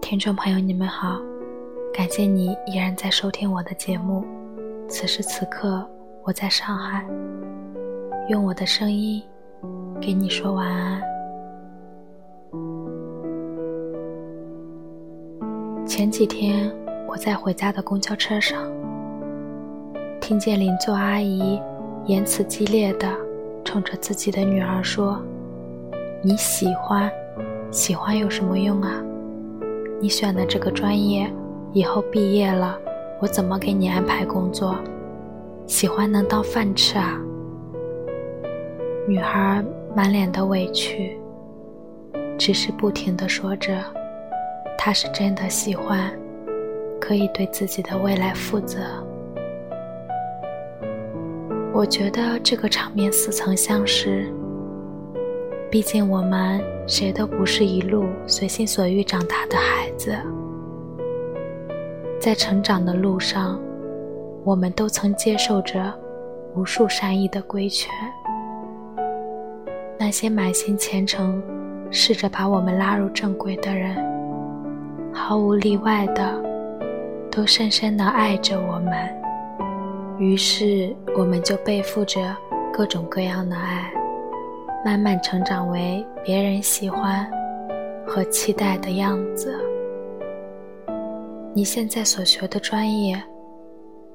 听众朋友，你们好，感谢你依然在收听我的节目。此时此刻，我在上海，用我的声音给你说晚安。前几天，我在回家的公交车上，听见邻座阿姨言辞激烈的冲着自己的女儿说：“你喜欢，喜欢有什么用啊？”你选的这个专业，以后毕业了，我怎么给你安排工作？喜欢能当饭吃啊？女孩满脸的委屈，只是不停的说着，她是真的喜欢，可以对自己的未来负责。我觉得这个场面似曾相识。毕竟我们谁都不是一路随心所欲长大的孩子，在成长的路上，我们都曾接受着无数善意的规劝。那些满心虔诚、试着把我们拉入正轨的人，毫无例外的都深深的爱着我们，于是我们就背负着各种各样的爱。慢慢成长为别人喜欢和期待的样子。你现在所学的专业、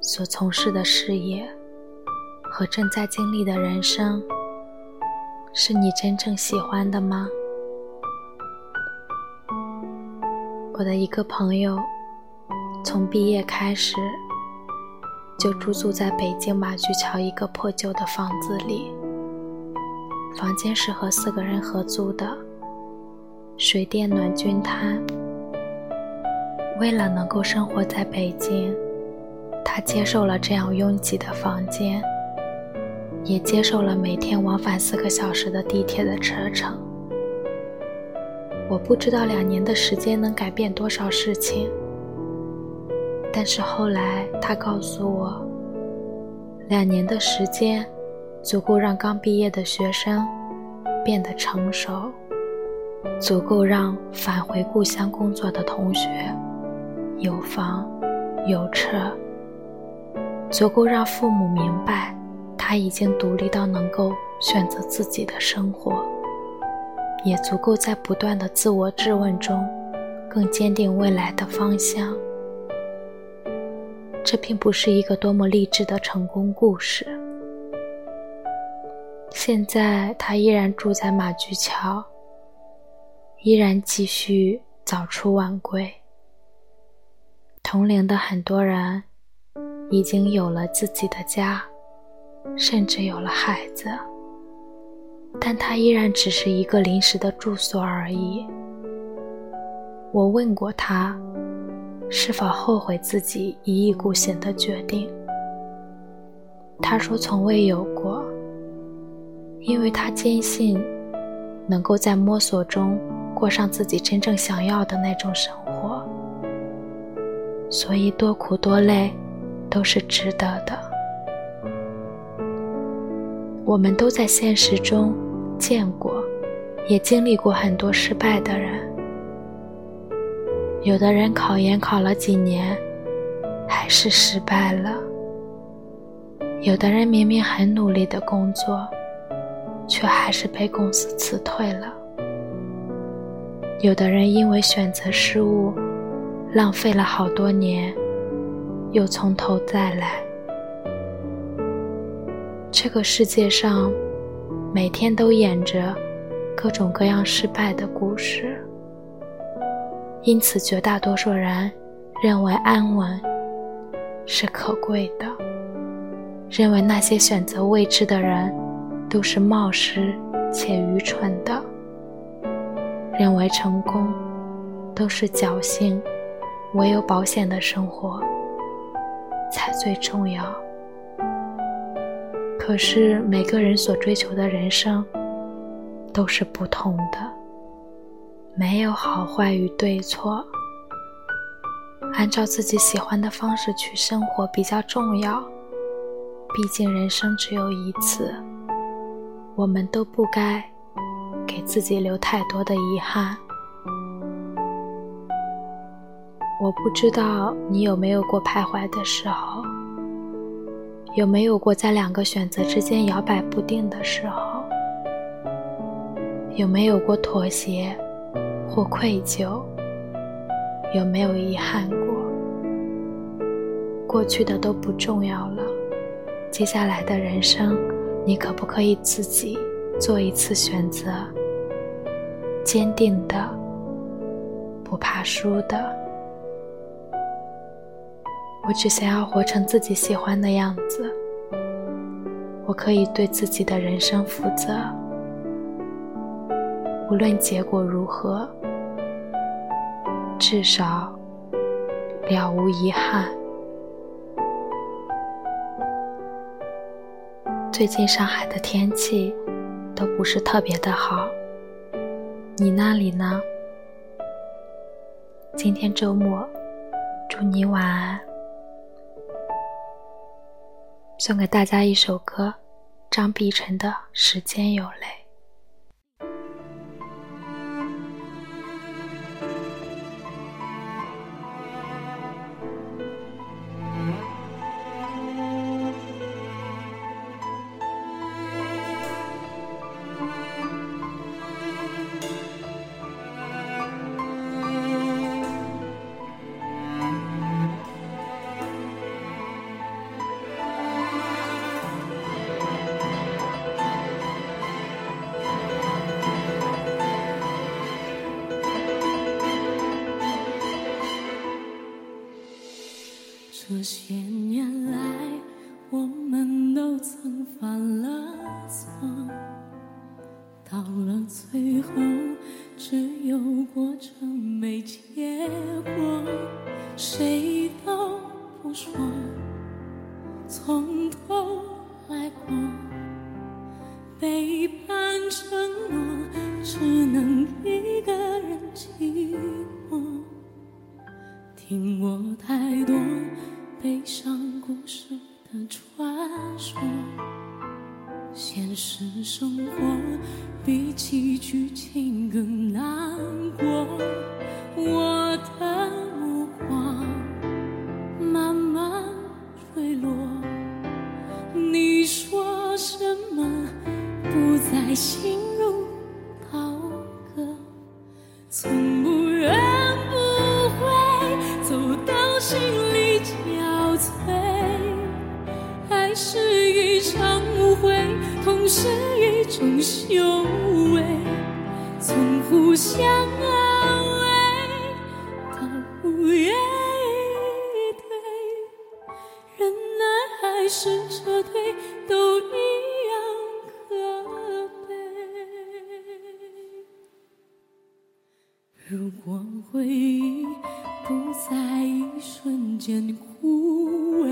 所从事的事业和正在经历的人生，是你真正喜欢的吗？我的一个朋友，从毕业开始就租住在北京马驹桥一个破旧的房子里。房间是和四个人合租的，水电暖均摊。为了能够生活在北京，他接受了这样拥挤的房间，也接受了每天往返四个小时的地铁的车程。我不知道两年的时间能改变多少事情，但是后来他告诉我，两年的时间。足够让刚毕业的学生变得成熟，足够让返回故乡工作的同学有房有车，足够让父母明白他已经独立到能够选择自己的生活，也足够在不断的自我质问中更坚定未来的方向。这并不是一个多么励志的成功故事。现在他依然住在马驹桥，依然继续早出晚归。同龄的很多人已经有了自己的家，甚至有了孩子，但他依然只是一个临时的住所而已。我问过他，是否后悔自己一意孤行的决定，他说从未有过。因为他坚信，能够在摸索中过上自己真正想要的那种生活，所以多苦多累都是值得的。我们都在现实中见过，也经历过很多失败的人。有的人考研考了几年，还是失败了；有的人明明很努力的工作。却还是被公司辞退了。有的人因为选择失误，浪费了好多年，又从头再来。这个世界上，每天都演着各种各样失败的故事，因此绝大多数人认为安稳是可贵的，认为那些选择未知的人。都是冒失且愚蠢的，认为成功都是侥幸，唯有保险的生活才最重要。可是每个人所追求的人生都是不同的，没有好坏与对错，按照自己喜欢的方式去生活比较重要。毕竟人生只有一次。我们都不该给自己留太多的遗憾。我不知道你有没有过徘徊的时候，有没有过在两个选择之间摇摆不定的时候，有没有过妥协或愧疚，有没有遗憾过？过去的都不重要了，接下来的人生，你可不可以自己做一次选择？坚定的，不怕输的。我只想要活成自己喜欢的样子。我可以对自己的人生负责，无论结果如何，至少了无遗憾。最近上海的天气都不是特别的好，你那里呢？今天周末，祝你晚安。送给大家一首歌，张碧晨的《时间有泪》。这些年来，我们都曾犯了错，到了最后，只有过程没结果，谁都不说，从头来过，背叛承诺，只能一个人寂寞，听过太多。悲伤故事的传说，现实生活比起剧情更难过。我的是一种修为。从互相安慰到无言以对，忍耐还是撤退，都一样可悲。如果回忆不在一瞬间枯萎。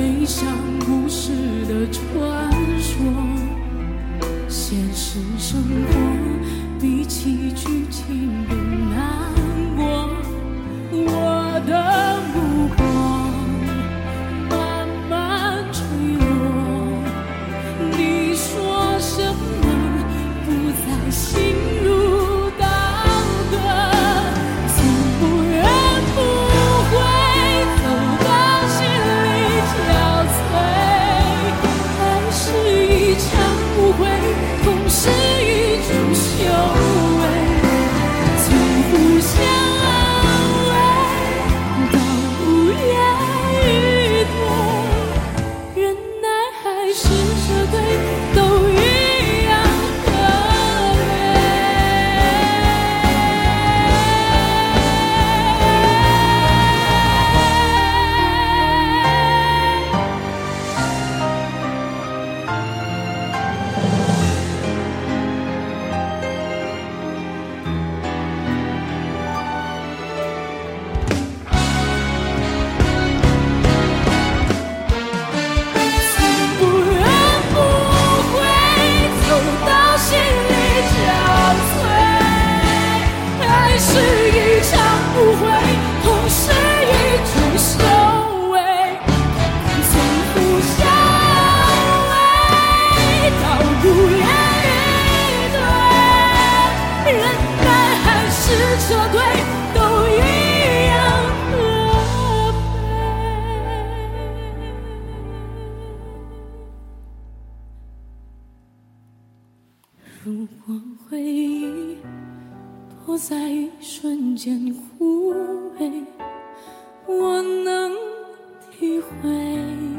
悲伤故事的传说，现实生活比起剧情更难过。我的如果回忆不在一瞬间枯萎我能体会。